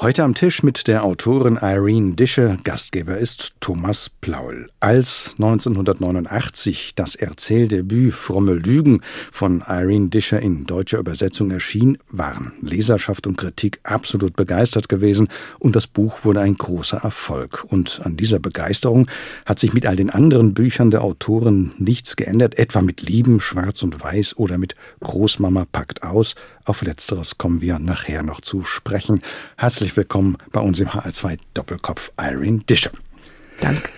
Heute am Tisch mit der Autorin Irene Dische. Gastgeber ist Thomas Plaul. Als 1989 das Erzähldebüt Fromme Lügen von Irene Dische in deutscher Übersetzung erschien, waren Leserschaft und Kritik absolut begeistert gewesen und das Buch wurde ein großer Erfolg. Und an dieser Begeisterung hat sich mit all den anderen Büchern der Autorin nichts geändert, etwa mit Lieben, Schwarz und Weiß oder mit Großmama packt aus. Auf letzteres kommen wir nachher noch zu sprechen. Herzlich willkommen bei uns im HR2 Doppelkopf Irene Discher. Danke.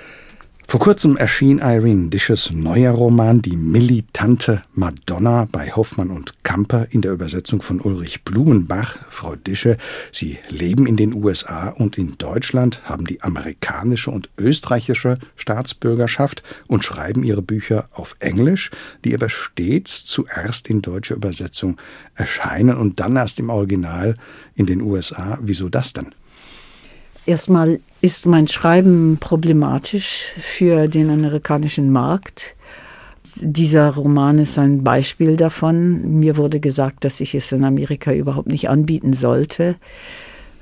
Vor kurzem erschien Irene Disches neuer Roman Die militante Madonna bei Hoffmann und Kamper in der Übersetzung von Ulrich Blumenbach. Frau Dische, Sie leben in den USA und in Deutschland, haben die amerikanische und österreichische Staatsbürgerschaft und schreiben Ihre Bücher auf Englisch, die aber stets zuerst in deutscher Übersetzung erscheinen und dann erst im Original in den USA. Wieso das denn? Erstmal ist mein Schreiben problematisch für den amerikanischen Markt. Dieser Roman ist ein Beispiel davon. Mir wurde gesagt, dass ich es in Amerika überhaupt nicht anbieten sollte,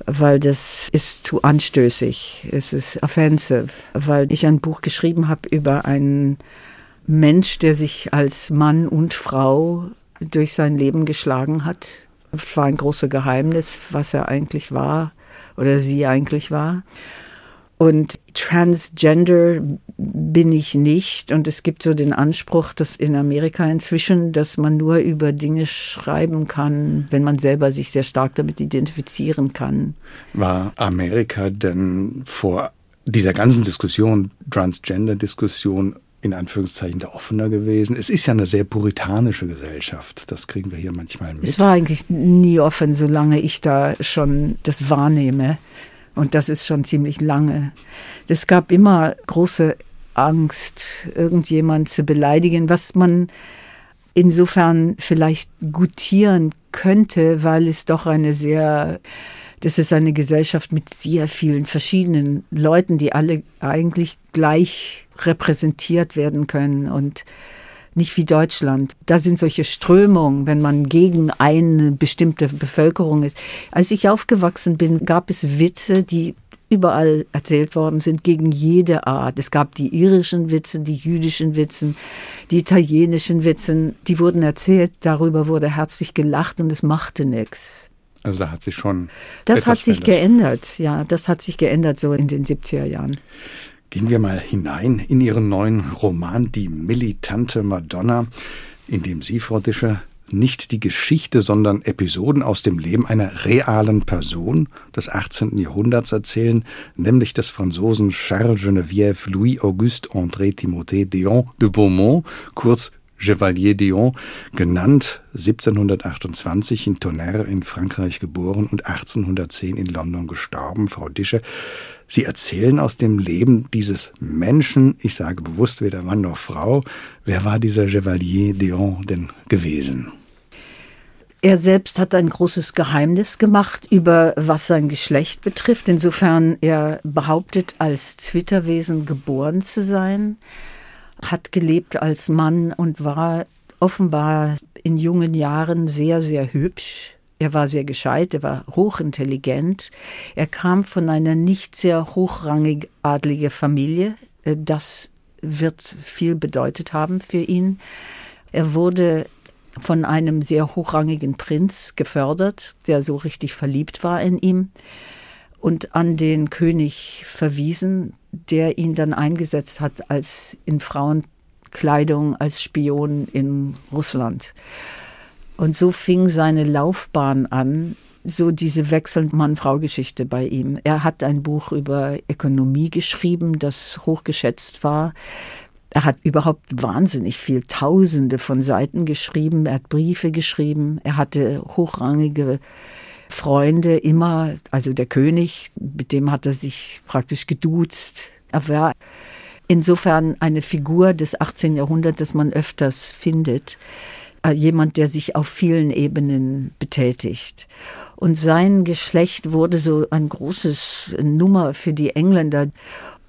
weil das ist zu anstößig. Es ist offensive, weil ich ein Buch geschrieben habe über einen Mensch, der sich als Mann und Frau durch sein Leben geschlagen hat. Es war ein großes Geheimnis, was er eigentlich war oder sie eigentlich war. Und transgender bin ich nicht. Und es gibt so den Anspruch, dass in Amerika inzwischen, dass man nur über Dinge schreiben kann, wenn man selber sich sehr stark damit identifizieren kann. War Amerika denn vor dieser ganzen Diskussion, Transgender-Diskussion, in Anführungszeichen der offener gewesen. Es ist ja eine sehr puritanische Gesellschaft. Das kriegen wir hier manchmal mit. Es war eigentlich nie offen, solange ich da schon das wahrnehme. Und das ist schon ziemlich lange. Es gab immer große Angst, irgendjemand zu beleidigen, was man insofern vielleicht gutieren könnte, weil es doch eine sehr, das ist eine Gesellschaft mit sehr vielen verschiedenen Leuten, die alle eigentlich gleich repräsentiert werden können und nicht wie Deutschland. Da sind solche Strömungen, wenn man gegen eine bestimmte Bevölkerung ist. Als ich aufgewachsen bin, gab es Witze, die überall erzählt worden sind, gegen jede Art. Es gab die irischen Witze, die jüdischen Witze, die italienischen Witze, die wurden erzählt, darüber wurde herzlich gelacht und es machte nichts. Also da hat sich schon. Das hat sich verändert. geändert, ja, das hat sich geändert so in den 70er Jahren. Gehen wir mal hinein in Ihren neuen Roman Die militante Madonna, in dem Sie, Frau Discher, nicht die Geschichte, sondern Episoden aus dem Leben einer realen Person des 18. Jahrhunderts erzählen, nämlich des Franzosen Charles Geneviève Louis Auguste André Timothée Dion de Beaumont, kurz Chevalier Dion, genannt 1728 in Tonnerre in Frankreich geboren und 1810 in London gestorben. Frau Dische, Sie erzählen aus dem Leben dieses Menschen, ich sage bewusst weder Mann noch Frau. Wer war dieser Chevalier Dion denn gewesen? Er selbst hat ein großes Geheimnis gemacht über was sein Geschlecht betrifft. Insofern er behauptet, als Zwitterwesen geboren zu sein, hat gelebt als Mann und war offenbar in jungen Jahren sehr, sehr hübsch er war sehr gescheit, er war hochintelligent. Er kam von einer nicht sehr hochrangig adlige Familie. Äh, das wird viel bedeutet haben für ihn. Er wurde von einem sehr hochrangigen Prinz gefördert, der so richtig verliebt war in ihm und an den König verwiesen, der ihn dann eingesetzt hat als in Frauenkleidung als Spion in Russland. Und so fing seine Laufbahn an, so diese wechselnde Mann-Frau-Geschichte bei ihm. Er hat ein Buch über Ökonomie geschrieben, das hochgeschätzt war. Er hat überhaupt wahnsinnig viel, Tausende von Seiten geschrieben. Er hat Briefe geschrieben. Er hatte hochrangige Freunde immer, also der König, mit dem hat er sich praktisch geduzt. Er war insofern eine Figur des 18. Jahrhunderts, das man öfters findet. Äh, jemand, der sich auf vielen Ebenen betätigt. Und sein Geschlecht wurde so ein großes Nummer für die Engländer.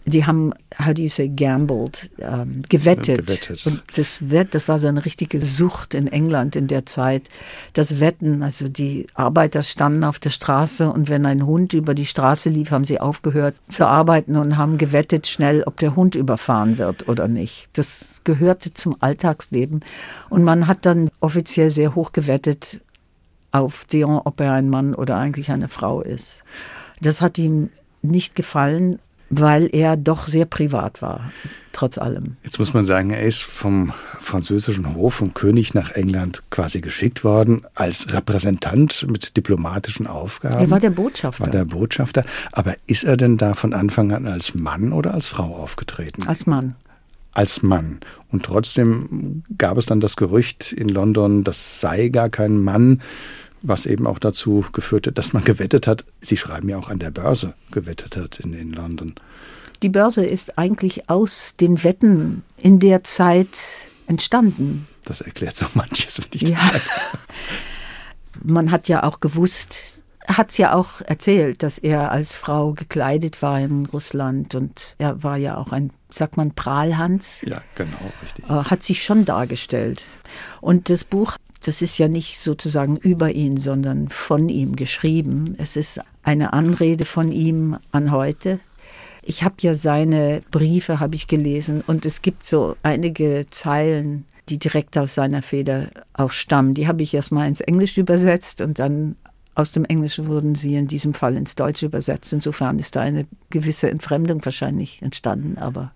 Die haben, how do you say, gambled, ähm, gewettet. gewettet. Und das Wett, das war so eine richtige Sucht in England in der Zeit. Das Wetten, also die Arbeiter standen auf der Straße und wenn ein Hund über die Straße lief, haben sie aufgehört zu arbeiten und haben gewettet schnell, ob der Hund überfahren wird oder nicht. Das gehörte zum Alltagsleben. Und man hat dann offiziell sehr hoch gewettet auf Dion, ob er ein Mann oder eigentlich eine Frau ist. Das hat ihm nicht gefallen weil er doch sehr privat war, trotz allem. Jetzt muss man sagen, er ist vom französischen Hof, vom König nach England quasi geschickt worden als Repräsentant mit diplomatischen Aufgaben. Er war der Botschafter. War der Botschafter. Aber ist er denn da von Anfang an als Mann oder als Frau aufgetreten? Als Mann. Als Mann. Und trotzdem gab es dann das Gerücht in London, das sei gar kein Mann was eben auch dazu geführt hat, dass man gewettet hat. Sie schreiben ja auch an der Börse gewettet hat in, in London. Die Börse ist eigentlich aus den Wetten in der Zeit entstanden. Das erklärt so manches, wenn ich ja. das sage. Man hat ja auch gewusst, hat es ja auch erzählt, dass er als Frau gekleidet war in Russland und er war ja auch ein, sagt man, Prahlhans. Ja, genau, richtig. Äh, hat sich schon dargestellt. Und das Buch das ist ja nicht sozusagen über ihn, sondern von ihm geschrieben. Es ist eine Anrede von ihm an heute. Ich habe ja seine Briefe habe ich gelesen und es gibt so einige Zeilen, die direkt aus seiner Feder auch stammen. Die habe ich erstmal ins Englische übersetzt und dann aus dem Englischen wurden sie in diesem Fall ins Deutsche übersetzt. Insofern ist da eine gewisse Entfremdung wahrscheinlich entstanden, aber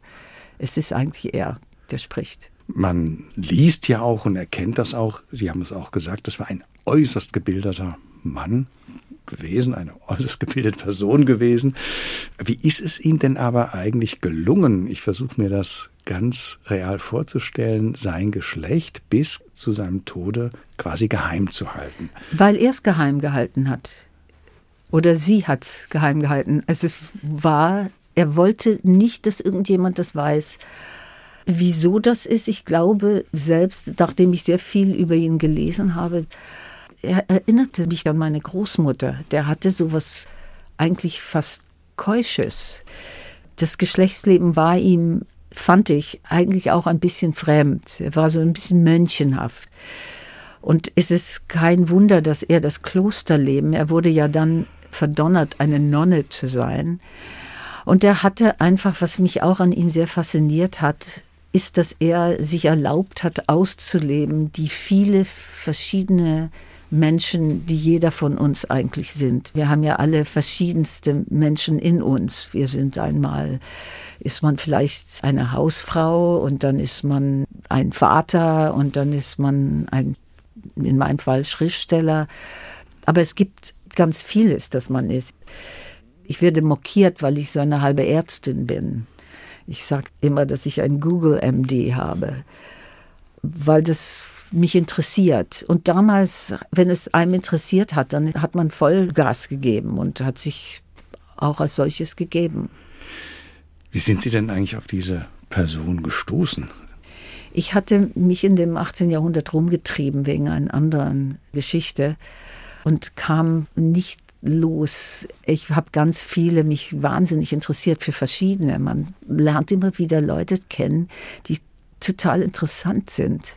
es ist eigentlich er, der spricht. Man liest ja auch und erkennt das auch, Sie haben es auch gesagt, das war ein äußerst gebildeter Mann gewesen, eine äußerst gebildete Person gewesen. Wie ist es ihm denn aber eigentlich gelungen? Ich versuche mir das ganz real vorzustellen, sein Geschlecht bis zu seinem Tode quasi geheim zu halten. Weil er es geheim gehalten hat. Oder sie hat es geheim gehalten. Es ist wahr, er wollte nicht, dass irgendjemand das weiß. Wieso das ist, ich glaube selbst, nachdem ich sehr viel über ihn gelesen habe, er erinnerte mich an meine Großmutter. Der hatte sowas eigentlich fast Keusches. Das Geschlechtsleben war ihm, fand ich, eigentlich auch ein bisschen fremd. Er war so ein bisschen mönchenhaft. Und es ist kein Wunder, dass er das Klosterleben, er wurde ja dann verdonnert, eine Nonne zu sein. Und er hatte einfach, was mich auch an ihm sehr fasziniert hat, ist, dass er sich erlaubt hat, auszuleben, die viele verschiedene Menschen, die jeder von uns eigentlich sind. Wir haben ja alle verschiedenste Menschen in uns. Wir sind einmal, ist man vielleicht eine Hausfrau und dann ist man ein Vater und dann ist man ein, in meinem Fall Schriftsteller. Aber es gibt ganz vieles, das man ist. Ich werde mokiert, weil ich so eine halbe Ärztin bin. Ich sage immer, dass ich ein Google MD habe, weil das mich interessiert. Und damals, wenn es einem interessiert hat, dann hat man Vollgas gegeben und hat sich auch als solches gegeben. Wie sind Sie denn eigentlich auf diese Person gestoßen? Ich hatte mich in dem 18. Jahrhundert rumgetrieben wegen einer anderen Geschichte und kam nicht los. Ich habe ganz viele, mich wahnsinnig interessiert für verschiedene. Man lernt immer wieder Leute kennen, die total interessant sind.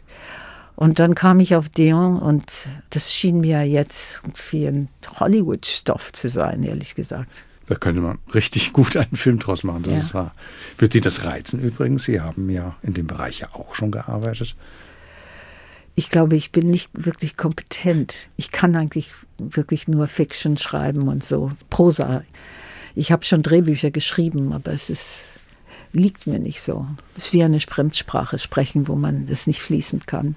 Und dann kam ich auf Deon und das schien mir jetzt wie ein Hollywood-Stoff zu sein, ehrlich gesagt. Da könnte man richtig gut einen Film draus machen, das ja. ist wahr. Wird Sie das reizen übrigens? Sie haben ja in dem Bereich ja auch schon gearbeitet ich glaube, ich bin nicht wirklich kompetent. Ich kann eigentlich wirklich nur Fiction schreiben und so, Prosa. Ich habe schon Drehbücher geschrieben, aber es ist, liegt mir nicht so. Es ist wie eine Fremdsprache sprechen, wo man es nicht fließend kann.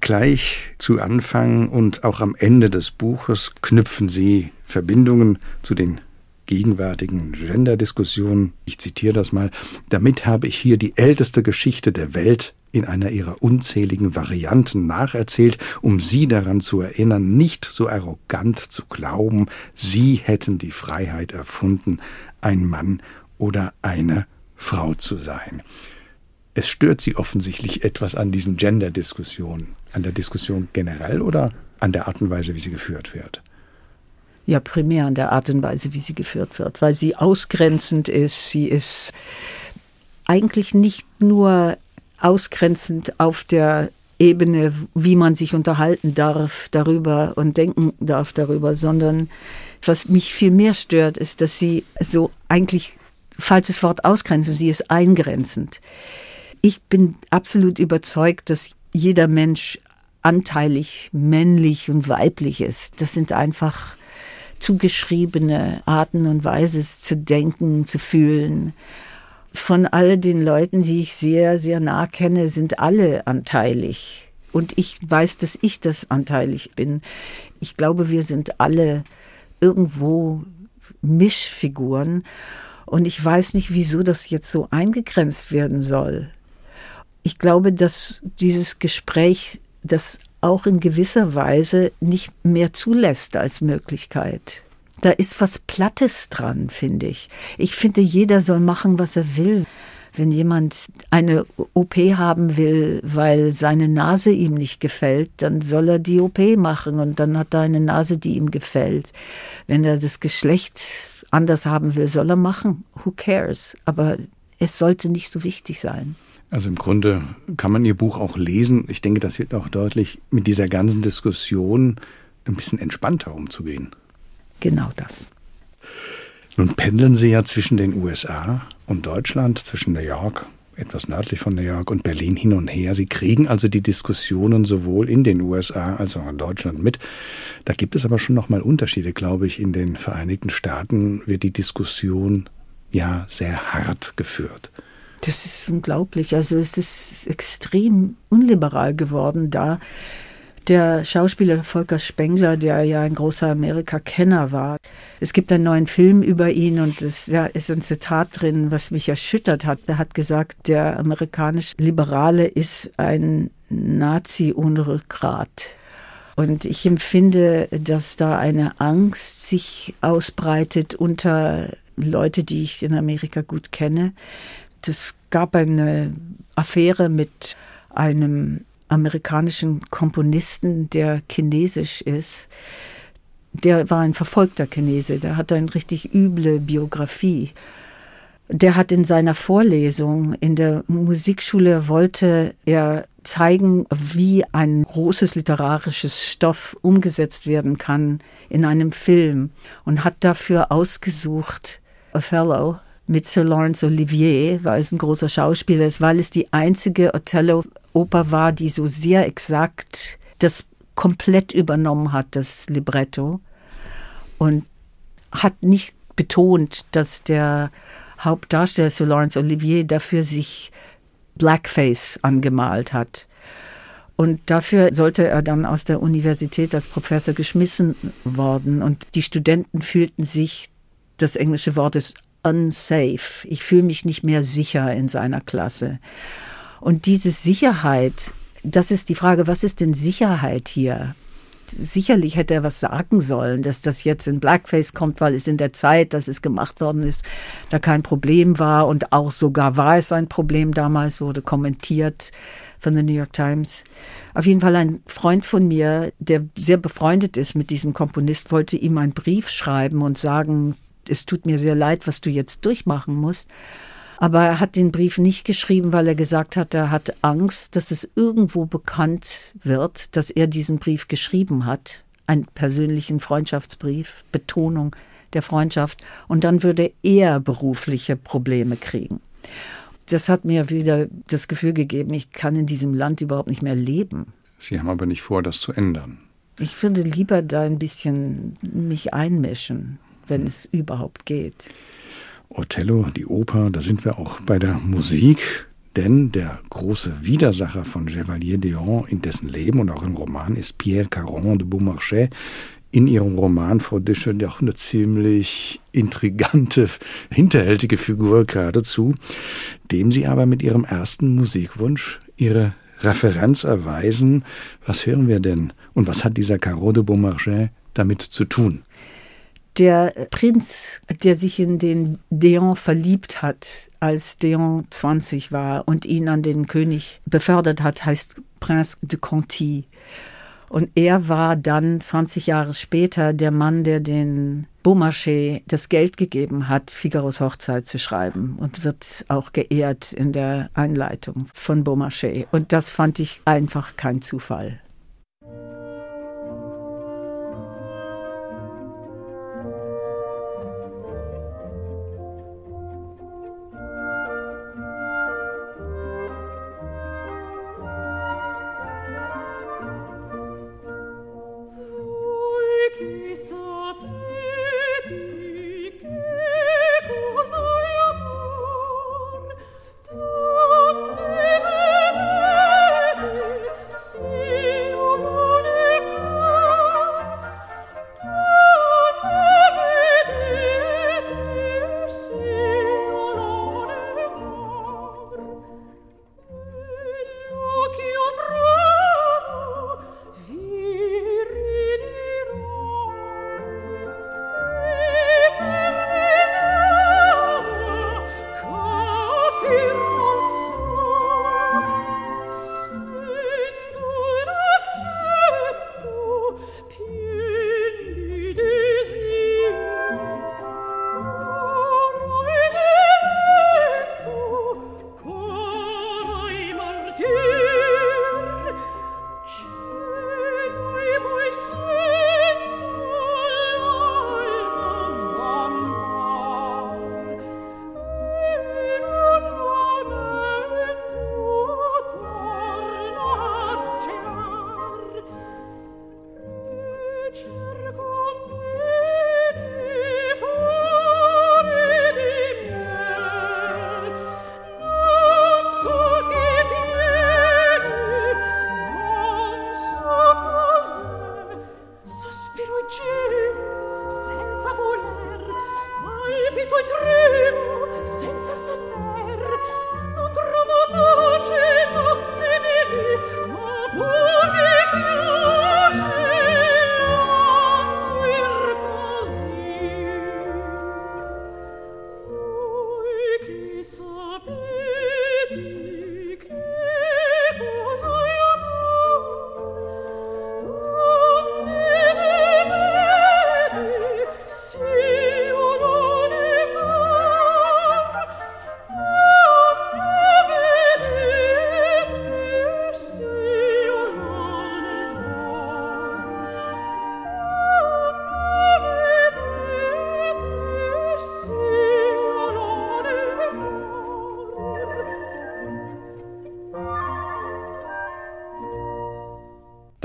Gleich zu Anfang und auch am Ende des Buches knüpfen Sie Verbindungen zu den gegenwärtigen Gender-Diskussionen. Ich zitiere das mal. Damit habe ich hier die älteste Geschichte der Welt in einer ihrer unzähligen Varianten nacherzählt, um sie daran zu erinnern, nicht so arrogant zu glauben, sie hätten die Freiheit erfunden, ein Mann oder eine Frau zu sein. Es stört Sie offensichtlich etwas an diesen Gender-Diskussionen, an der Diskussion generell oder an der Art und Weise, wie sie geführt wird? Ja, primär an der Art und Weise, wie sie geführt wird, weil sie ausgrenzend ist. Sie ist eigentlich nicht nur ausgrenzend auf der Ebene, wie man sich unterhalten darf darüber und denken darf darüber, sondern was mich viel mehr stört, ist, dass sie so eigentlich falsches Wort ausgrenzen, sie ist eingrenzend. Ich bin absolut überzeugt, dass jeder Mensch anteilig männlich und weiblich ist. Das sind einfach zugeschriebene Arten und Weise zu denken, zu fühlen. Von all den Leuten, die ich sehr, sehr nah kenne, sind alle anteilig. Und ich weiß, dass ich das anteilig bin. Ich glaube, wir sind alle irgendwo Mischfiguren. Und ich weiß nicht, wieso das jetzt so eingegrenzt werden soll. Ich glaube, dass dieses Gespräch das auch in gewisser Weise nicht mehr zulässt als Möglichkeit. Da ist was Plattes dran, finde ich. Ich finde, jeder soll machen, was er will. Wenn jemand eine OP haben will, weil seine Nase ihm nicht gefällt, dann soll er die OP machen und dann hat er eine Nase, die ihm gefällt. Wenn er das Geschlecht anders haben will, soll er machen. Who cares? Aber es sollte nicht so wichtig sein. Also im Grunde kann man Ihr Buch auch lesen. Ich denke, das wird auch deutlich, mit dieser ganzen Diskussion ein bisschen entspannter umzugehen. Genau das. Nun pendeln Sie ja zwischen den USA und Deutschland, zwischen New York, etwas nördlich von New York und Berlin hin und her. Sie kriegen also die Diskussionen sowohl in den USA als auch in Deutschland mit. Da gibt es aber schon nochmal Unterschiede, glaube ich. In den Vereinigten Staaten wird die Diskussion ja sehr hart geführt. Das ist unglaublich. Also es ist extrem unliberal geworden da. Der Schauspieler Volker Spengler, der ja ein großer Amerika-Kenner war. Es gibt einen neuen Film über ihn und es ja, ist ein Zitat drin, was mich erschüttert hat. Er hat gesagt, der amerikanische Liberale ist ein Nazi ohne Rückgrat. Und ich empfinde, dass da eine Angst sich ausbreitet unter Leute, die ich in Amerika gut kenne, es gab eine Affäre mit einem amerikanischen Komponisten, der chinesisch ist. Der war ein verfolgter Chinese, der hatte eine richtig üble Biografie. Der hat in seiner Vorlesung in der Musikschule wollte er zeigen, wie ein großes literarisches Stoff umgesetzt werden kann in einem Film und hat dafür ausgesucht Othello mit Sir Laurence Olivier, weil es ein großer Schauspieler ist, weil es die einzige Othello-Oper war, die so sehr exakt das komplett übernommen hat, das Libretto. Und hat nicht betont, dass der Hauptdarsteller Sir Laurence Olivier dafür sich Blackface angemalt hat. Und dafür sollte er dann aus der Universität als Professor geschmissen worden. Und die Studenten fühlten sich, das englische Wort ist unsafe. Ich fühle mich nicht mehr sicher in seiner Klasse. Und diese Sicherheit, das ist die Frage, was ist denn Sicherheit hier? Sicherlich hätte er was sagen sollen, dass das jetzt in Blackface kommt, weil es in der Zeit, dass es gemacht worden ist, da kein Problem war und auch sogar war es ein Problem damals, wurde kommentiert von der New York Times. Auf jeden Fall ein Freund von mir, der sehr befreundet ist mit diesem Komponist, wollte ihm einen Brief schreiben und sagen, es tut mir sehr leid, was du jetzt durchmachen musst. Aber er hat den Brief nicht geschrieben, weil er gesagt hat, er hat Angst, dass es irgendwo bekannt wird, dass er diesen Brief geschrieben hat. Einen persönlichen Freundschaftsbrief, Betonung der Freundschaft. Und dann würde er berufliche Probleme kriegen. Das hat mir wieder das Gefühl gegeben, ich kann in diesem Land überhaupt nicht mehr leben. Sie haben aber nicht vor, das zu ändern. Ich würde lieber da ein bisschen mich einmischen wenn es überhaupt geht. Othello, die Oper, da sind wir auch bei der Musik, denn der große Widersacher von Chevalier d'Eon in dessen Leben und auch im Roman ist Pierre Caron de Beaumarchais. In ihrem Roman, Frau Dische, doch eine ziemlich intrigante, hinterhältige Figur geradezu, dem Sie aber mit Ihrem ersten Musikwunsch Ihre Referenz erweisen. Was hören wir denn? Und was hat dieser Caron de Beaumarchais damit zu tun? Der Prinz, der sich in den Deon verliebt hat, als Deon 20 war und ihn an den König befördert hat, heißt Prince de Conti. Und er war dann 20 Jahre später der Mann, der den Beaumarchais das Geld gegeben hat, Figaros Hochzeit zu schreiben und wird auch geehrt in der Einleitung von Beaumarchais. Und das fand ich einfach kein Zufall. happy.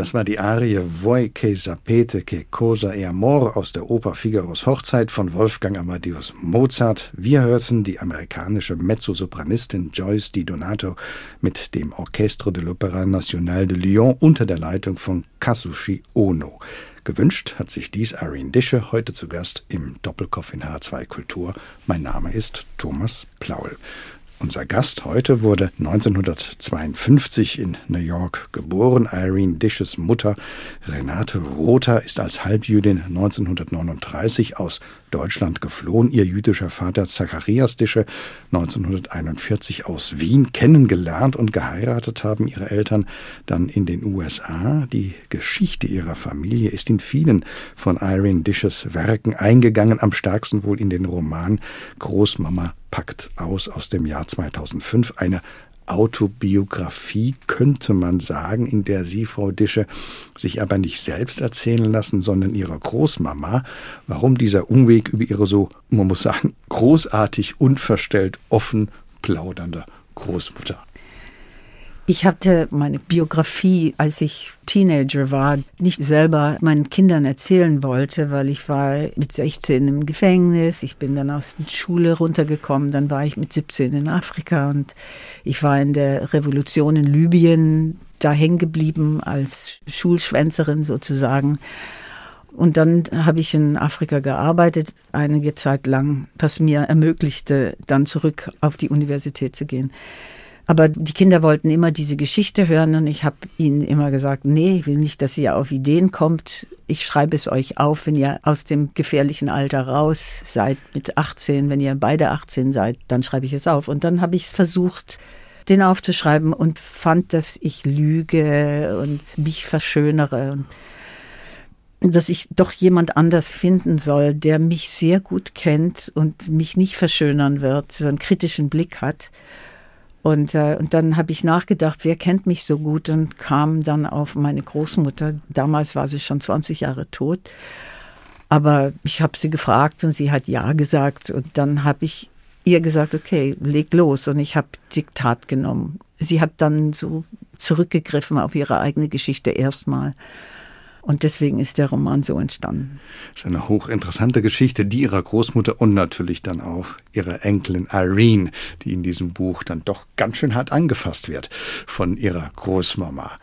Das war die Arie Voi che sapete che cosa è amor aus der Oper Figaros Hochzeit von Wolfgang Amadeus Mozart. Wir hörten die amerikanische Mezzosopranistin Joyce Di Donato mit dem Orchestre de l'Opéra National de Lyon unter der Leitung von Kazushi Ono. Gewünscht hat sich dies Irene Dische, heute zu Gast im Doppelkopf in H2 Kultur. Mein Name ist Thomas Plaul. Unser Gast heute wurde 1952 in New York geboren. Irene Dishes Mutter Renate Rother ist als Halbjüdin 1939 aus Deutschland geflohen. Ihr jüdischer Vater Zacharias Dische 1941 aus Wien kennengelernt und geheiratet haben ihre Eltern dann in den USA. Die Geschichte ihrer Familie ist in vielen von Irene Dishes Werken eingegangen, am stärksten wohl in den Roman Großmama packt aus aus dem Jahr 2005. Eine Autobiografie, könnte man sagen, in der Sie, Frau Dische, sich aber nicht selbst erzählen lassen, sondern Ihrer Großmama, warum dieser Umweg über Ihre so, man muss sagen, großartig, unverstellt, offen plaudernde Großmutter. Ich hatte meine Biografie, als ich Teenager war, nicht selber meinen Kindern erzählen wollte, weil ich war mit 16 im Gefängnis, ich bin dann aus der Schule runtergekommen, dann war ich mit 17 in Afrika und ich war in der Revolution in Libyen da hängen geblieben als Schulschwänzerin sozusagen. Und dann habe ich in Afrika gearbeitet, einige Zeit lang, was mir ermöglichte, dann zurück auf die Universität zu gehen. Aber die Kinder wollten immer diese Geschichte hören und ich habe ihnen immer gesagt, nee, ich will nicht, dass ihr auf Ideen kommt. Ich schreibe es euch auf, wenn ihr aus dem gefährlichen Alter raus seid mit 18. Wenn ihr beide 18 seid, dann schreibe ich es auf. Und dann habe ich es versucht, den aufzuschreiben und fand, dass ich lüge und mich verschönere und dass ich doch jemand anders finden soll, der mich sehr gut kennt und mich nicht verschönern wird, so einen kritischen Blick hat. Und, äh, und dann habe ich nachgedacht, wer kennt mich so gut und kam dann auf meine Großmutter. Damals war sie schon 20 Jahre tot. Aber ich habe sie gefragt und sie hat ja gesagt. Und dann habe ich ihr gesagt, okay, leg los. Und ich habe Diktat genommen. Sie hat dann so zurückgegriffen auf ihre eigene Geschichte erstmal. Und deswegen ist der Roman so entstanden. Das ist eine hochinteressante Geschichte, die ihrer Großmutter und natürlich dann auch ihrer Enkelin Irene, die in diesem Buch dann doch ganz schön hart angefasst wird von ihrer Großmama.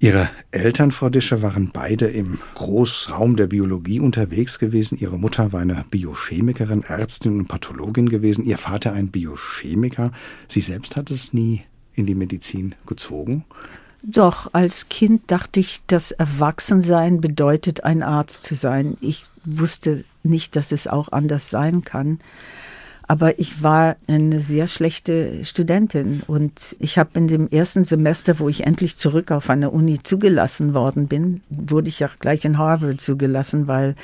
Ihre Eltern, Frau Discher, waren beide im Großraum der Biologie unterwegs gewesen. Ihre Mutter war eine Biochemikerin, Ärztin und Pathologin gewesen. Ihr Vater ein Biochemiker. Sie selbst hat es nie in die Medizin gezogen. Doch, als Kind dachte ich, dass Erwachsensein bedeutet, ein Arzt zu sein. Ich wusste nicht, dass es auch anders sein kann. Aber ich war eine sehr schlechte Studentin und ich habe in dem ersten Semester, wo ich endlich zurück auf eine Uni zugelassen worden bin, wurde ich auch gleich in Harvard zugelassen, weil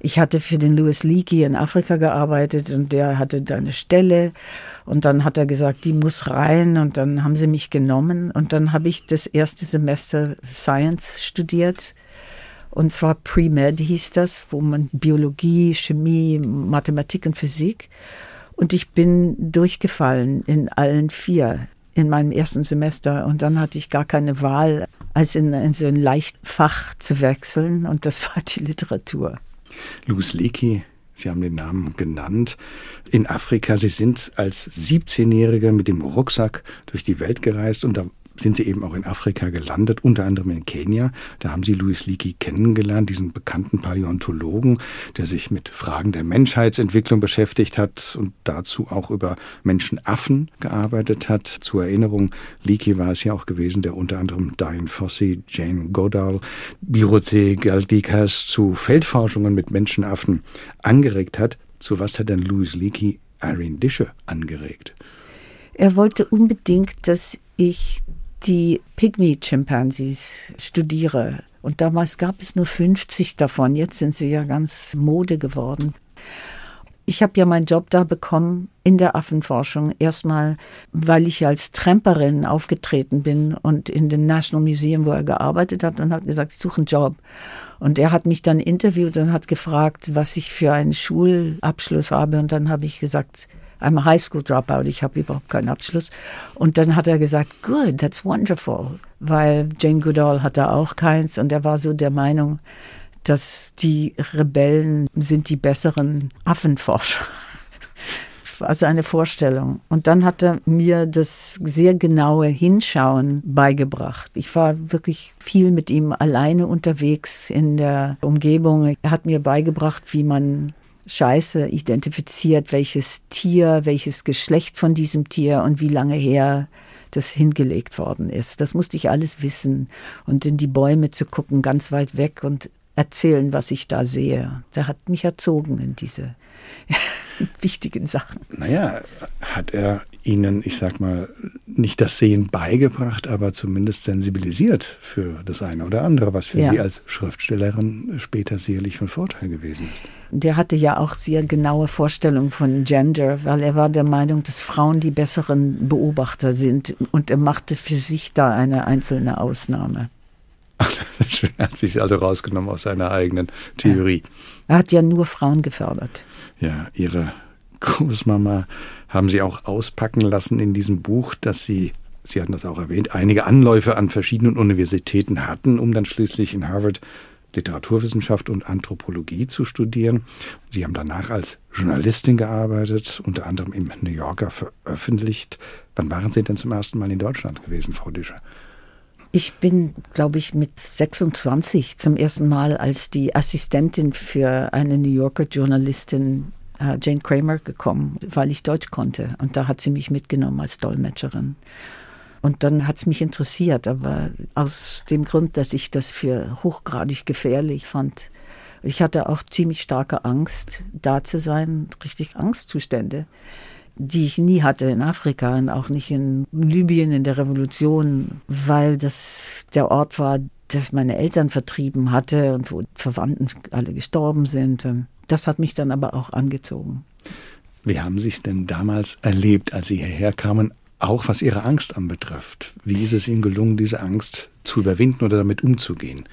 ich hatte für den Louis Leakey in Afrika gearbeitet und der hatte da eine Stelle. Und dann hat er gesagt, die muss rein. Und dann haben sie mich genommen. Und dann habe ich das erste Semester Science studiert. Und zwar Pre-Med hieß das, wo man Biologie, Chemie, Mathematik und Physik. Und ich bin durchgefallen in allen vier in meinem ersten Semester. Und dann hatte ich gar keine Wahl, als in, in so ein Leichtfach zu wechseln. Und das war die Literatur. Louis Leakey, Sie haben den Namen genannt, in Afrika. Sie sind als 17-Jähriger mit dem Rucksack durch die Welt gereist und da sind sie eben auch in Afrika gelandet, unter anderem in Kenia. Da haben sie Louis Leakey kennengelernt, diesen bekannten Paläontologen, der sich mit Fragen der Menschheitsentwicklung beschäftigt hat und dazu auch über Menschenaffen gearbeitet hat. Zur Erinnerung, Leakey war es ja auch gewesen, der unter anderem Diane Fossey, Jane Goodall, Birote Galdikas zu Feldforschungen mit Menschenaffen angeregt hat. Zu was hat denn Louis Leakey Irene Dische angeregt? Er wollte unbedingt, dass ich die Pygmy-Chimpansees studiere. Und damals gab es nur 50 davon. Jetzt sind sie ja ganz Mode geworden. Ich habe ja meinen Job da bekommen in der Affenforschung. Erstmal, weil ich als Tramperin aufgetreten bin und in dem National Museum, wo er gearbeitet hat, und hat gesagt, ich suche einen Job. Und er hat mich dann interviewt und hat gefragt, was ich für einen Schulabschluss habe. Und dann habe ich gesagt, I'm a high school dropout, ich habe überhaupt keinen Abschluss. Und dann hat er gesagt, good, that's wonderful, weil Jane Goodall hatte auch keins und er war so der Meinung, dass die Rebellen sind die besseren Affenforscher. War seine Vorstellung. Und dann hat er mir das sehr genaue Hinschauen beigebracht. Ich war wirklich viel mit ihm alleine unterwegs in der Umgebung. Er hat mir beigebracht, wie man Scheiße identifiziert, welches Tier, welches Geschlecht von diesem Tier und wie lange her das hingelegt worden ist. Das musste ich alles wissen und in die Bäume zu gucken, ganz weit weg und erzählen, was ich da sehe. Der hat mich erzogen in diese wichtigen Sachen. Naja, hat er Ihnen, ich sag mal, nicht das Sehen beigebracht, aber zumindest sensibilisiert für das eine oder andere, was für ja. Sie als Schriftstellerin später sicherlich von Vorteil gewesen ist. Der hatte ja auch sehr genaue Vorstellungen von Gender, weil er war der Meinung, dass Frauen die besseren Beobachter sind und er machte für sich da eine einzelne Ausnahme. Schön, er hat sich also rausgenommen aus seiner eigenen Theorie. Ja. Er hat ja nur Frauen gefördert. Ja, ihre Großmama haben Sie auch auspacken lassen in diesem Buch, dass Sie, Sie hatten das auch erwähnt, einige Anläufe an verschiedenen Universitäten hatten, um dann schließlich in Harvard Literaturwissenschaft und Anthropologie zu studieren. Sie haben danach als Journalistin gearbeitet, unter anderem im New Yorker veröffentlicht. Wann waren Sie denn zum ersten Mal in Deutschland gewesen, Frau Discher? Ich bin, glaube ich, mit 26 zum ersten Mal als die Assistentin für eine New Yorker Journalistin Jane Kramer gekommen, weil ich Deutsch konnte. Und da hat sie mich mitgenommen als Dolmetscherin. Und dann hat es mich interessiert, aber aus dem Grund, dass ich das für hochgradig gefährlich fand. Ich hatte auch ziemlich starke Angst, da zu sein, richtig Angstzustände. die ich nie hatte in Afrika und auch nicht in Libyen in der Revolution, weil das der Ort war, das meine Eltern vertrieben hatte und wo Verwandten alle gestorben sind. Das hat mich dann aber auch angezogen. Wie haben Sie es denn damals erlebt, als Sie hierher kamen, auch was Ihre Angst anbetrifft? Wie ist es Ihnen gelungen, diese Angst zu überwinden oder damit umzugehen?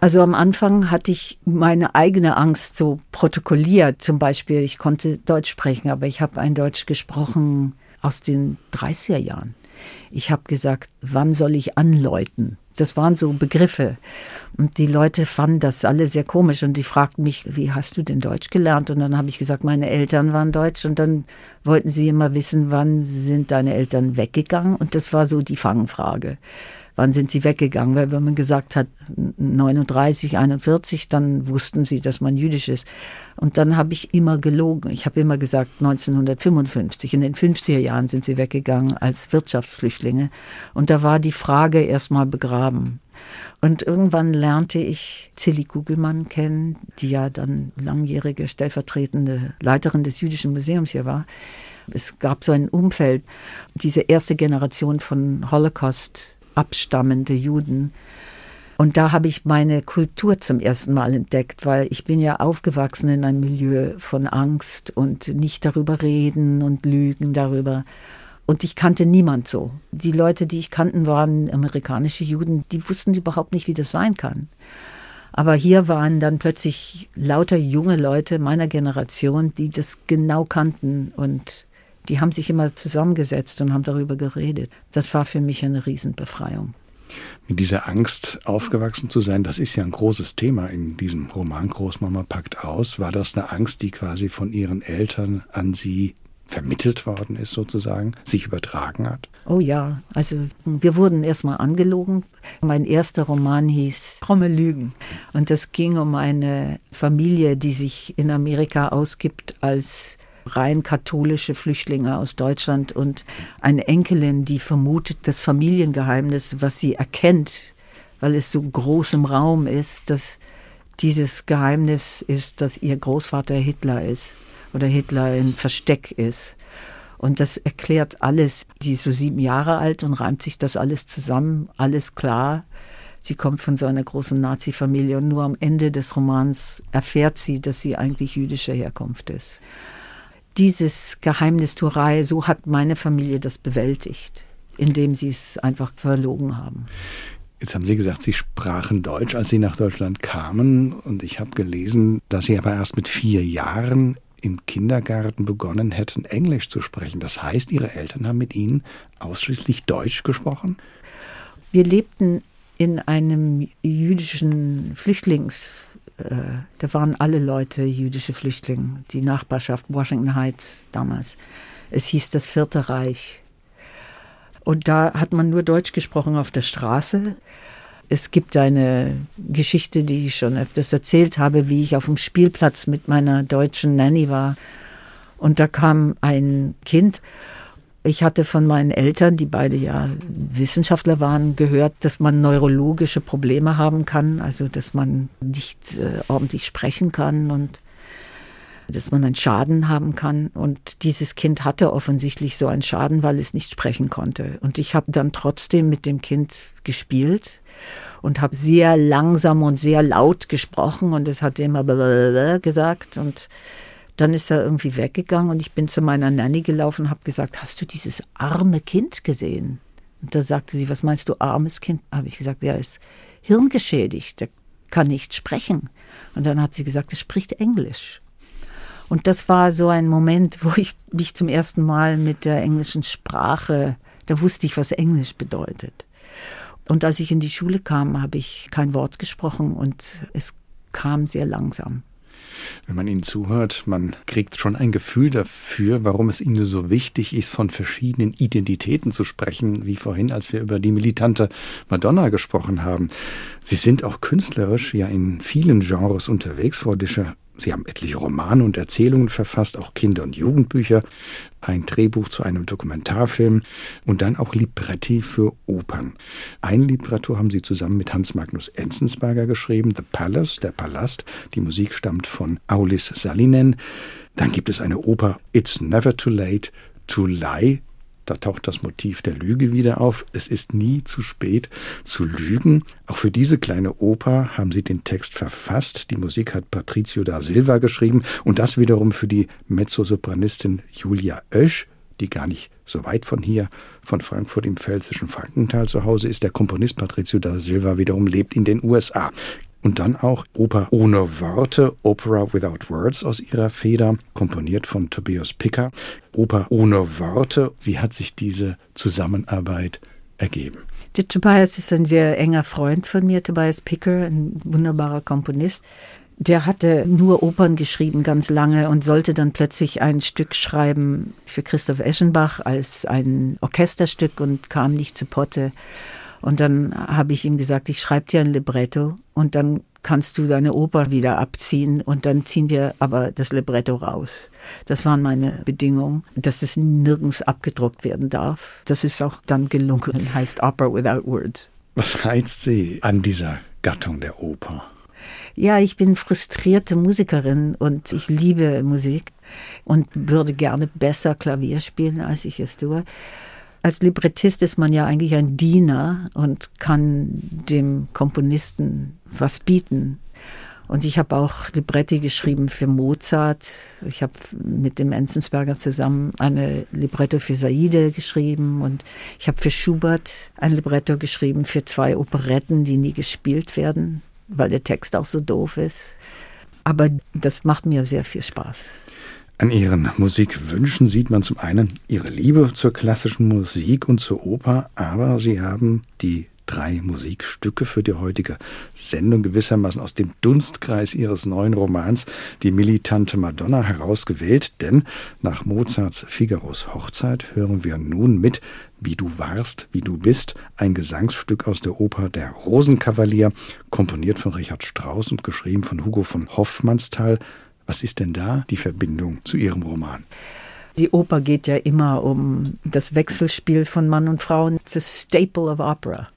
Also am Anfang hatte ich meine eigene Angst so protokolliert. Zum Beispiel, ich konnte Deutsch sprechen, aber ich habe ein Deutsch gesprochen aus den 30er Jahren. Ich habe gesagt, wann soll ich anläuten? Das waren so Begriffe. Und die Leute fanden das alle sehr komisch und die fragten mich, wie hast du denn Deutsch gelernt? Und dann habe ich gesagt, meine Eltern waren Deutsch und dann wollten sie immer wissen, wann sind deine Eltern weggegangen? Und das war so die Fangfrage wann sind sie weggegangen? Weil wenn man gesagt hat 39, 41, dann wussten sie, dass man jüdisch ist. Und dann habe ich immer gelogen. Ich habe immer gesagt 1955. In den 50er Jahren sind sie weggegangen als Wirtschaftsflüchtlinge. Und da war die Frage erstmal begraben. Und irgendwann lernte ich Zilli Kugelmann kennen, die ja dann langjährige stellvertretende Leiterin des Jüdischen Museums hier war. Es gab so ein Umfeld, diese erste Generation von Holocaust abstammende Juden. Und da habe ich meine Kultur zum ersten Mal entdeckt, weil ich bin ja aufgewachsen in einem Milieu von Angst und nicht darüber reden und lügen darüber. Und ich kannte niemand so. Die Leute, die ich kannten, waren amerikanische Juden, die wussten überhaupt nicht, wie das sein kann. Aber hier waren dann plötzlich lauter junge Leute meiner Generation, die das genau kannten und die haben sich immer zusammengesetzt und haben darüber geredet. Das war für mich eine Riesenbefreiung. Mit dieser Angst aufgewachsen zu sein, das ist ja ein großes Thema in diesem Roman Großmama packt aus. War das eine Angst, die quasi von Ihren Eltern an Sie vermittelt worden ist, sozusagen, sich übertragen hat? Oh ja, also wir wurden erstmal angelogen. Mein erster Roman hieß Fromme Lügen. Und das ging um eine Familie, die sich in Amerika ausgibt als rein katholische Flüchtlinge aus Deutschland und eine Enkelin, die vermutet das Familiengeheimnis, was sie erkennt, weil es so groß im Raum ist, dass dieses Geheimnis ist, dass ihr Großvater Hitler ist oder Hitler ein Versteck ist. Und das erklärt alles. Sie ist so sieben Jahre alt und reimt sich das alles zusammen, alles klar. Sie kommt von so einer großen Nazi-Familie und nur am Ende des Romans erfährt sie, dass sie eigentlich jüdischer Herkunft ist dieses Geheimnistuerei, so hat meine Familie das bewältigt, indem sie es einfach verlogen haben. Jetzt haben Sie gesagt, Sie sprachen Deutsch, als Sie nach Deutschland kamen. Und ich habe gelesen, dass Sie aber erst mit vier Jahren im Kindergarten begonnen hätten, Englisch zu sprechen. Das heißt, Ihre Eltern haben mit Ihnen ausschließlich Deutsch gesprochen? Wir lebten in einem jüdischen Flüchtlings da waren alle Leute jüdische Flüchtlinge, die Nachbarschaft Washington Heights damals. Es hieß das Vierte Reich. Und da hat man nur Deutsch gesprochen auf der Straße. Es gibt eine Geschichte, die ich schon öfters erzählt habe, wie ich auf dem Spielplatz mit meiner deutschen Nanny war. Und da kam ein Kind ich hatte von meinen Eltern, die beide ja Wissenschaftler waren, gehört, dass man neurologische Probleme haben kann, also dass man nicht äh, ordentlich sprechen kann und dass man einen Schaden haben kann. Und dieses Kind hatte offensichtlich so einen Schaden, weil es nicht sprechen konnte. Und ich habe dann trotzdem mit dem Kind gespielt und habe sehr langsam und sehr laut gesprochen und es hat immer gesagt und dann ist er irgendwie weggegangen und ich bin zu meiner Nanny gelaufen und habe gesagt, hast du dieses arme Kind gesehen? Und da sagte sie, was meinst du, armes Kind? Habe ich gesagt, er ist hirngeschädigt, der kann nicht sprechen. Und dann hat sie gesagt, er spricht Englisch. Und das war so ein Moment, wo ich mich zum ersten Mal mit der englischen Sprache, da wusste ich, was Englisch bedeutet. Und als ich in die Schule kam, habe ich kein Wort gesprochen und es kam sehr langsam. Wenn man Ihnen zuhört, man kriegt schon ein Gefühl dafür, warum es Ihnen so wichtig ist, von verschiedenen Identitäten zu sprechen, wie vorhin, als wir über die militante Madonna gesprochen haben. Sie sind auch künstlerisch ja in vielen Genres unterwegs, Frau Discher. Sie haben etliche Romane und Erzählungen verfasst, auch Kinder- und Jugendbücher, ein Drehbuch zu einem Dokumentarfilm und dann auch Libretti für Opern. Ein Libretto haben Sie zusammen mit Hans Magnus Enzensberger geschrieben, The Palace, der Palast. Die Musik stammt von Aulis Salinen. Dann gibt es eine Oper It's Never Too Late to lie. Da taucht das Motiv der Lüge wieder auf. Es ist nie zu spät zu lügen. Auch für diese kleine Oper haben sie den Text verfasst. Die Musik hat Patricio da Silva geschrieben und das wiederum für die Mezzosopranistin Julia Oesch, die gar nicht so weit von hier, von Frankfurt im pfälzischen Frankenthal zu Hause ist. Der Komponist Patricio da Silva wiederum lebt in den USA. Und dann auch Oper ohne Worte, Opera Without Words aus ihrer Feder, komponiert von Tobias Picker. Oper ohne Worte, wie hat sich diese Zusammenarbeit ergeben? Der Tobias ist ein sehr enger Freund von mir, Tobias Picker, ein wunderbarer Komponist. Der hatte nur Opern geschrieben ganz lange und sollte dann plötzlich ein Stück schreiben für Christoph Eschenbach als ein Orchesterstück und kam nicht zu Potte. Und dann habe ich ihm gesagt, ich schreibe dir ein Libretto und dann kannst du deine Oper wieder abziehen und dann ziehen wir aber das Libretto raus. Das waren meine Bedingungen, dass es nirgends abgedruckt werden darf. Das ist auch dann gelungen, heißt Opera Without Words. Was reizt Sie an dieser Gattung der Oper? Ja, ich bin frustrierte Musikerin und ich liebe Musik und würde gerne besser Klavier spielen, als ich es tue. Als Librettist ist man ja eigentlich ein Diener und kann dem Komponisten was bieten. Und ich habe auch Libretti geschrieben für Mozart. Ich habe mit dem Enzensberger zusammen eine Libretto für Saide geschrieben und ich habe für Schubert ein Libretto geschrieben für zwei Operetten, die nie gespielt werden, weil der Text auch so doof ist. Aber das macht mir sehr viel Spaß. An Ihren Musikwünschen sieht man zum einen Ihre Liebe zur klassischen Musik und zur Oper, aber Sie haben die drei Musikstücke für die heutige Sendung gewissermaßen aus dem Dunstkreis Ihres neuen Romans Die militante Madonna herausgewählt, denn nach Mozarts Figaros Hochzeit hören wir nun mit Wie du warst, wie du bist, ein Gesangsstück aus der Oper Der Rosenkavalier, komponiert von Richard Strauss und geschrieben von Hugo von Hoffmannsthal. Was ist denn da die Verbindung zu Ihrem Roman? Die Oper geht ja immer um das Wechselspiel von Mann und Frau. It's a staple of opera.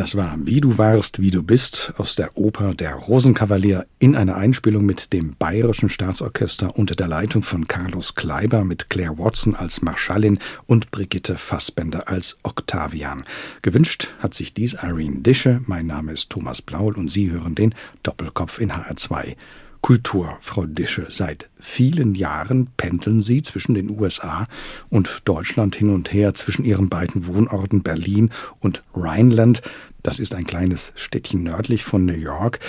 Das war Wie du warst, wie du bist aus der Oper Der Rosenkavalier in einer Einspielung mit dem Bayerischen Staatsorchester unter der Leitung von Carlos Kleiber mit Claire Watson als Marschallin und Brigitte Fassbender als Octavian. Gewünscht hat sich dies Irene Dische. Mein Name ist Thomas Blaul und Sie hören den Doppelkopf in HR2. Kultur, Frau Dische. Seit vielen Jahren pendeln Sie zwischen den USA und Deutschland hin und her, zwischen Ihren beiden Wohnorten Berlin und Rhineland. Das ist ein kleines Städtchen nördlich von New York.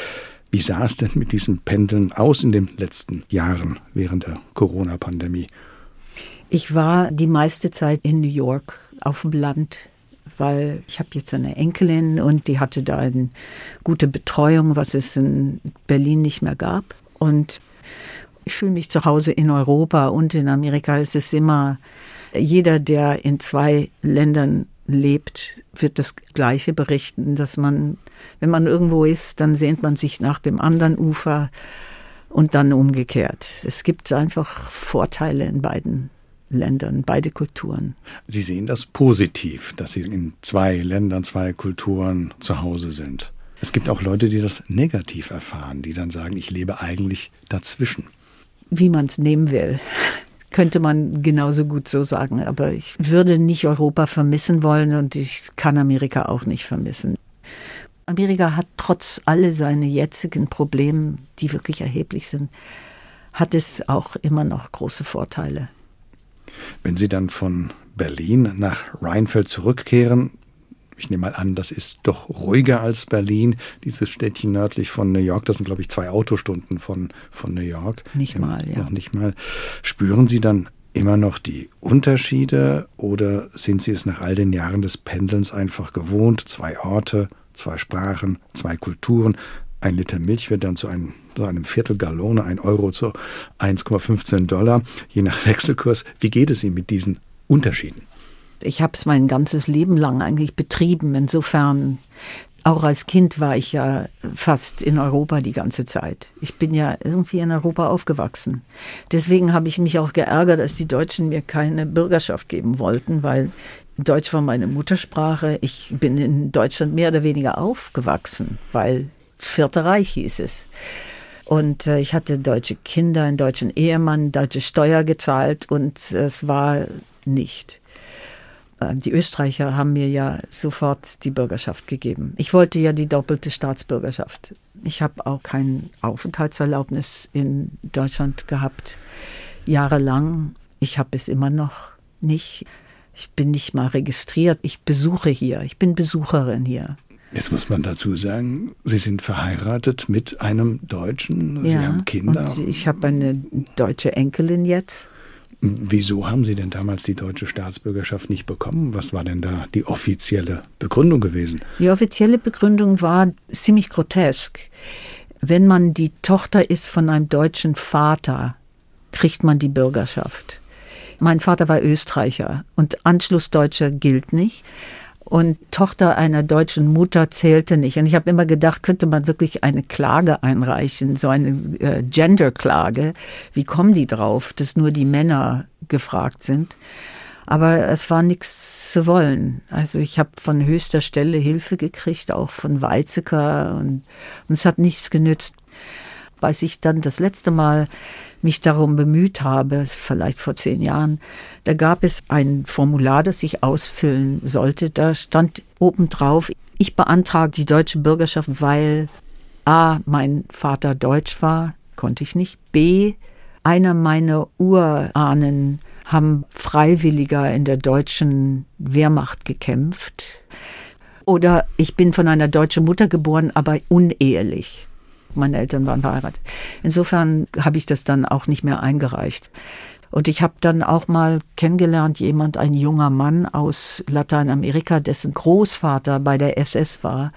Wie sah es denn mit diesem Pendeln aus in den letzten Jahren während der Corona-Pandemie? Ich war die meiste Zeit in New York auf dem Land weil ich habe jetzt eine Enkelin und die hatte da eine gute Betreuung, was es in Berlin nicht mehr gab. Und ich fühle mich zu Hause in Europa und in Amerika. Es ist immer, jeder, der in zwei Ländern lebt, wird das Gleiche berichten, dass man, wenn man irgendwo ist, dann sehnt man sich nach dem anderen Ufer und dann umgekehrt. Es gibt einfach Vorteile in beiden Ländern, beide Kulturen. Sie sehen das positiv, dass Sie in zwei Ländern, zwei Kulturen zu Hause sind. Es gibt auch Leute, die das negativ erfahren, die dann sagen, ich lebe eigentlich dazwischen. Wie man es nehmen will, könnte man genauso gut so sagen. Aber ich würde nicht Europa vermissen wollen und ich kann Amerika auch nicht vermissen. Amerika hat trotz all seine jetzigen Probleme, die wirklich erheblich sind, hat es auch immer noch große Vorteile. Wenn Sie dann von Berlin nach Rheinfeld zurückkehren, ich nehme mal an, das ist doch ruhiger als Berlin, dieses Städtchen nördlich von New York. Das sind, glaube ich, zwei Autostunden von, von New York. Nicht mal, ja. Noch nicht mal. Spüren Sie dann immer noch die Unterschiede oder sind Sie es nach all den Jahren des Pendelns einfach gewohnt? Zwei Orte, zwei Sprachen, zwei Kulturen. Ein Liter Milch wird dann zu einem, zu einem Viertel Gallone, ein Euro zu 1,15 Dollar, je nach Wechselkurs. Wie geht es Ihnen mit diesen Unterschieden? Ich habe es mein ganzes Leben lang eigentlich betrieben. Insofern, auch als Kind war ich ja fast in Europa die ganze Zeit. Ich bin ja irgendwie in Europa aufgewachsen. Deswegen habe ich mich auch geärgert, dass die Deutschen mir keine Bürgerschaft geben wollten, weil Deutsch war meine Muttersprache. Ich bin in Deutschland mehr oder weniger aufgewachsen, weil Vierte Reich hieß es. Und äh, ich hatte deutsche Kinder, einen deutschen Ehemann, deutsche Steuer gezahlt und es war nicht. Äh, die Österreicher haben mir ja sofort die Bürgerschaft gegeben. Ich wollte ja die doppelte Staatsbürgerschaft. Ich habe auch kein Aufenthaltserlaubnis in Deutschland gehabt, jahrelang. Ich habe es immer noch nicht. Ich bin nicht mal registriert. Ich besuche hier. Ich bin Besucherin hier. Jetzt muss man dazu sagen, Sie sind verheiratet mit einem Deutschen. Sie ja, haben Kinder. ich habe eine deutsche Enkelin jetzt. Wieso haben Sie denn damals die deutsche Staatsbürgerschaft nicht bekommen? Was war denn da die offizielle Begründung gewesen? Die offizielle Begründung war ziemlich grotesk. Wenn man die Tochter ist von einem deutschen Vater, kriegt man die Bürgerschaft. Mein Vater war Österreicher und Anschlussdeutscher gilt nicht und Tochter einer deutschen Mutter zählte nicht. Und ich habe immer gedacht, könnte man wirklich eine Klage einreichen, so eine äh, Gender-Klage. Wie kommen die drauf, dass nur die Männer gefragt sind? Aber es war nichts zu wollen. Also ich habe von höchster Stelle Hilfe gekriegt, auch von Weizsäcker und, und es hat nichts genützt. Als ich dann das letzte Mal mich darum bemüht habe, vielleicht vor zehn Jahren, da gab es ein Formular, das ich ausfüllen sollte. Da stand oben drauf, ich beantrage die deutsche Bürgerschaft, weil A, mein Vater deutsch war, konnte ich nicht. B, einer meiner Urahnen haben freiwilliger in der deutschen Wehrmacht gekämpft. Oder ich bin von einer deutschen Mutter geboren, aber unehelich. Meine Eltern waren verheiratet. Insofern habe ich das dann auch nicht mehr eingereicht. Und ich habe dann auch mal kennengelernt, jemand, ein junger Mann aus Lateinamerika, dessen Großvater bei der SS war,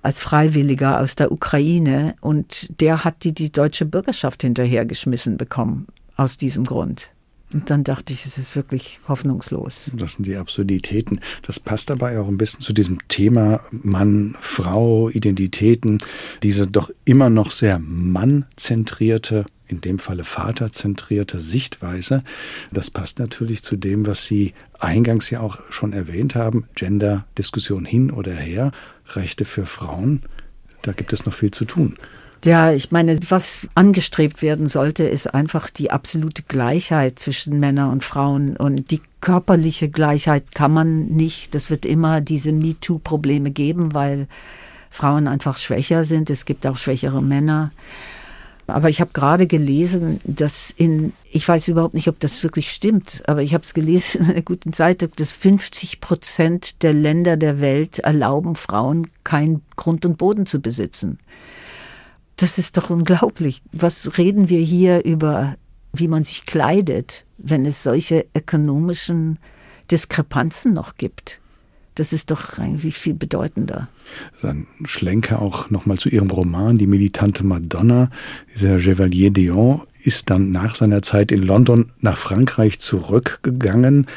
als Freiwilliger aus der Ukraine. Und der hat die, die deutsche Bürgerschaft hinterhergeschmissen bekommen, aus diesem Grund. Und dann dachte ich, es ist wirklich hoffnungslos. Das sind die Absurditäten. Das passt dabei auch ein bisschen zu diesem Thema Mann, Frau, Identitäten, diese doch immer noch sehr mannzentrierte in dem Falle vaterzentrierte Sichtweise. Das passt natürlich zu dem, was Sie eingangs ja auch schon erwähnt haben, Gender-Diskussion hin oder her, Rechte für Frauen, da gibt es noch viel zu tun. Ja, ich meine, was angestrebt werden sollte, ist einfach die absolute Gleichheit zwischen Männern und Frauen. Und die körperliche Gleichheit kann man nicht. Das wird immer diese MeToo-Probleme geben, weil Frauen einfach schwächer sind. Es gibt auch schwächere Männer. Aber ich habe gerade gelesen, dass in, ich weiß überhaupt nicht, ob das wirklich stimmt, aber ich habe es gelesen in einer guten Zeitung, dass 50 Prozent der Länder der Welt erlauben Frauen kein Grund und Boden zu besitzen. Das ist doch unglaublich. Was reden wir hier über, wie man sich kleidet, wenn es solche ökonomischen Diskrepanzen noch gibt? Das ist doch eigentlich viel bedeutender. Ein Schlenker auch nochmal zu Ihrem Roman, Die militante Madonna. Dieser Chevalier Dion ist dann nach seiner Zeit in London nach Frankreich zurückgegangen,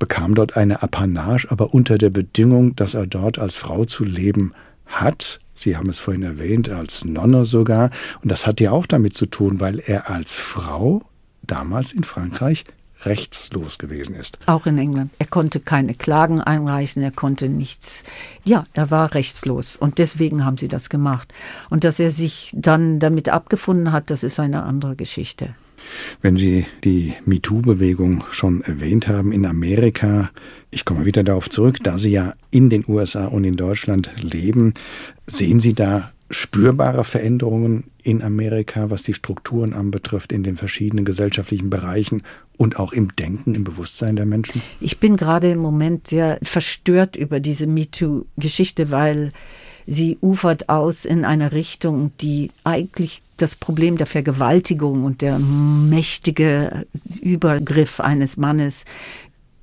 bekam dort eine Apanage, aber unter der Bedingung, dass er dort als Frau zu leben hat. Sie haben es vorhin erwähnt, als Nonne sogar. Und das hat ja auch damit zu tun, weil er als Frau damals in Frankreich rechtslos gewesen ist. Auch in England. Er konnte keine Klagen einreichen, er konnte nichts. Ja, er war rechtslos und deswegen haben sie das gemacht. Und dass er sich dann damit abgefunden hat, das ist eine andere Geschichte. Wenn Sie die MeToo-Bewegung schon erwähnt haben in Amerika, ich komme wieder darauf zurück, da Sie ja in den USA und in Deutschland leben, sehen Sie da spürbare Veränderungen in Amerika, was die Strukturen anbetrifft, in den verschiedenen gesellschaftlichen Bereichen und auch im Denken, im Bewusstsein der Menschen? Ich bin gerade im Moment sehr verstört über diese MeToo-Geschichte, weil sie ufert aus in eine Richtung, die eigentlich das Problem der Vergewaltigung und der mächtige Übergriff eines Mannes,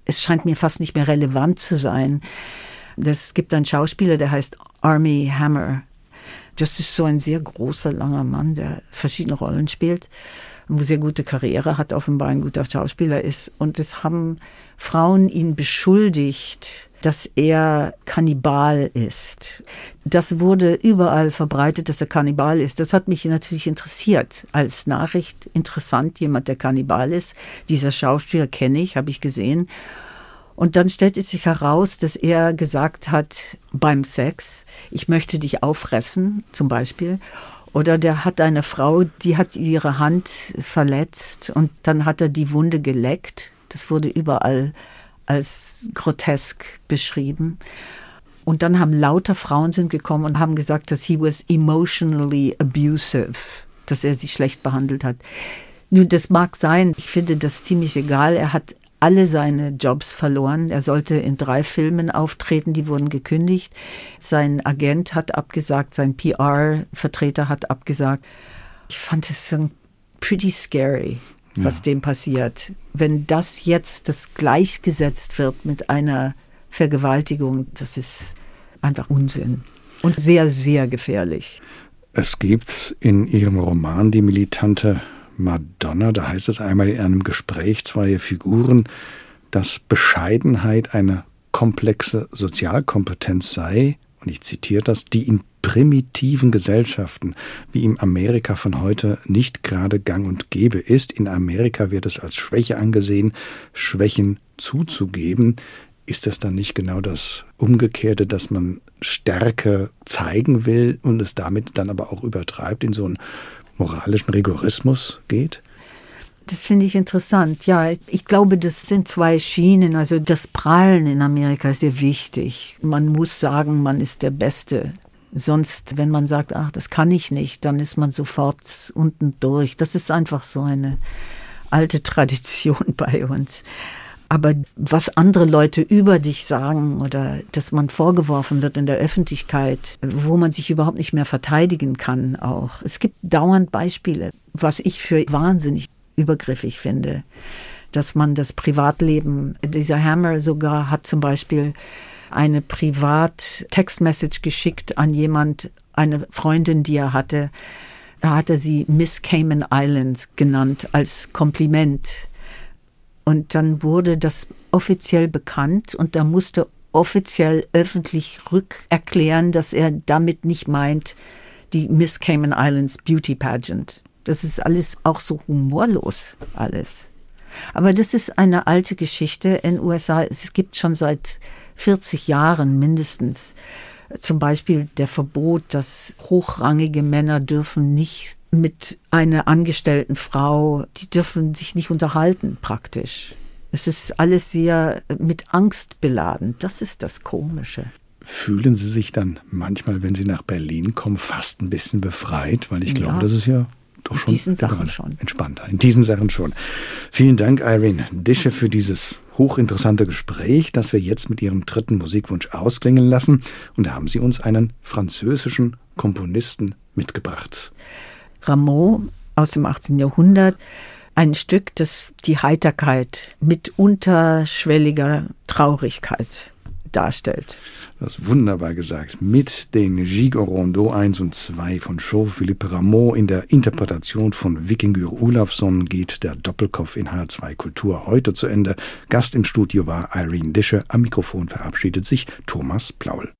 es scheint mir fast nicht mehr relevant zu sein. Es gibt einen Schauspieler, der heißt Army Hammer. Das ist so ein sehr großer, langer Mann, der verschiedene Rollen spielt, eine sehr gute Karriere hat, offenbar ein guter Schauspieler ist. Und es haben Frauen ihn beschuldigt, dass er Kannibal ist. Das wurde überall verbreitet, dass er Kannibal ist. Das hat mich natürlich interessiert als Nachricht. Interessant, jemand, der Kannibal ist. Dieser Schauspieler kenne ich, habe ich gesehen. Und dann stellte sich heraus, dass er gesagt hat beim Sex, ich möchte dich auffressen, zum Beispiel. Oder der hat eine Frau, die hat ihre Hand verletzt und dann hat er die Wunde geleckt. Das wurde überall als grotesk beschrieben. Und dann haben lauter Frauen sind gekommen und haben gesagt, dass he was emotionally abusive, dass er sie schlecht behandelt hat. Nun, das mag sein. Ich finde das ziemlich egal. Er hat alle seine Jobs verloren. Er sollte in drei Filmen auftreten, die wurden gekündigt. Sein Agent hat abgesagt, sein PR-Vertreter hat abgesagt. Ich fand es pretty scary, was ja. dem passiert. Wenn das jetzt das gleichgesetzt wird mit einer Vergewaltigung, das ist einfach Unsinn und sehr, sehr gefährlich. Es gibt in Ihrem Roman die militante Madonna, da heißt es einmal in einem Gespräch zweier Figuren, dass Bescheidenheit eine komplexe Sozialkompetenz sei, und ich zitiere das, die in primitiven Gesellschaften wie im Amerika von heute nicht gerade gang und gäbe ist. In Amerika wird es als Schwäche angesehen, Schwächen zuzugeben. Ist das dann nicht genau das Umgekehrte, dass man Stärke zeigen will und es damit dann aber auch übertreibt in so ein moralischen Rigorismus geht? Das finde ich interessant. Ja, ich glaube, das sind zwei Schienen. Also das Prallen in Amerika ist sehr wichtig. Man muss sagen, man ist der Beste. Sonst, wenn man sagt, ach, das kann ich nicht, dann ist man sofort unten durch. Das ist einfach so eine alte Tradition bei uns. Aber was andere Leute über dich sagen oder dass man vorgeworfen wird in der Öffentlichkeit, wo man sich überhaupt nicht mehr verteidigen kann auch. Es gibt dauernd Beispiele, was ich für wahnsinnig übergriffig finde, dass man das Privatleben, dieser Hammer sogar hat zum Beispiel eine Privat-Text-Message geschickt an jemand, eine Freundin, die er hatte. Da hat er sie Miss Cayman Islands genannt als Kompliment und dann wurde das offiziell bekannt und da musste offiziell öffentlich rückerklären, dass er damit nicht meint die Miss Cayman Islands Beauty Pageant. Das ist alles auch so humorlos, alles. Aber das ist eine alte Geschichte in USA. Es gibt schon seit 40 Jahren mindestens zum Beispiel der Verbot, dass hochrangige Männer dürfen nicht mit einer angestellten Frau, die dürfen sich nicht unterhalten praktisch. Es ist alles sehr mit Angst beladen. Das ist das Komische. Fühlen Sie sich dann manchmal, wenn Sie nach Berlin kommen, fast ein bisschen befreit? Weil ich glaube, ja. das ist ja doch schon. In diesen Sachen schon. Entspannter. In diesen Sachen schon. Vielen Dank, Irene Dische, für dieses hochinteressante Gespräch, das wir jetzt mit Ihrem dritten Musikwunsch ausklingen lassen. Und da haben Sie uns einen französischen Komponisten mitgebracht. Rameau aus dem 18. Jahrhundert. Ein Stück, das die Heiterkeit mit unterschwelliger Traurigkeit darstellt. Das wunderbar gesagt. Mit den Gigue Rondeau 1 und 2 von Jean-Philippe Rameau in der Interpretation von Vikingur Olafsson geht der Doppelkopf in H2 Kultur heute zu Ende. Gast im Studio war Irene Dische. Am Mikrofon verabschiedet sich Thomas Plaul.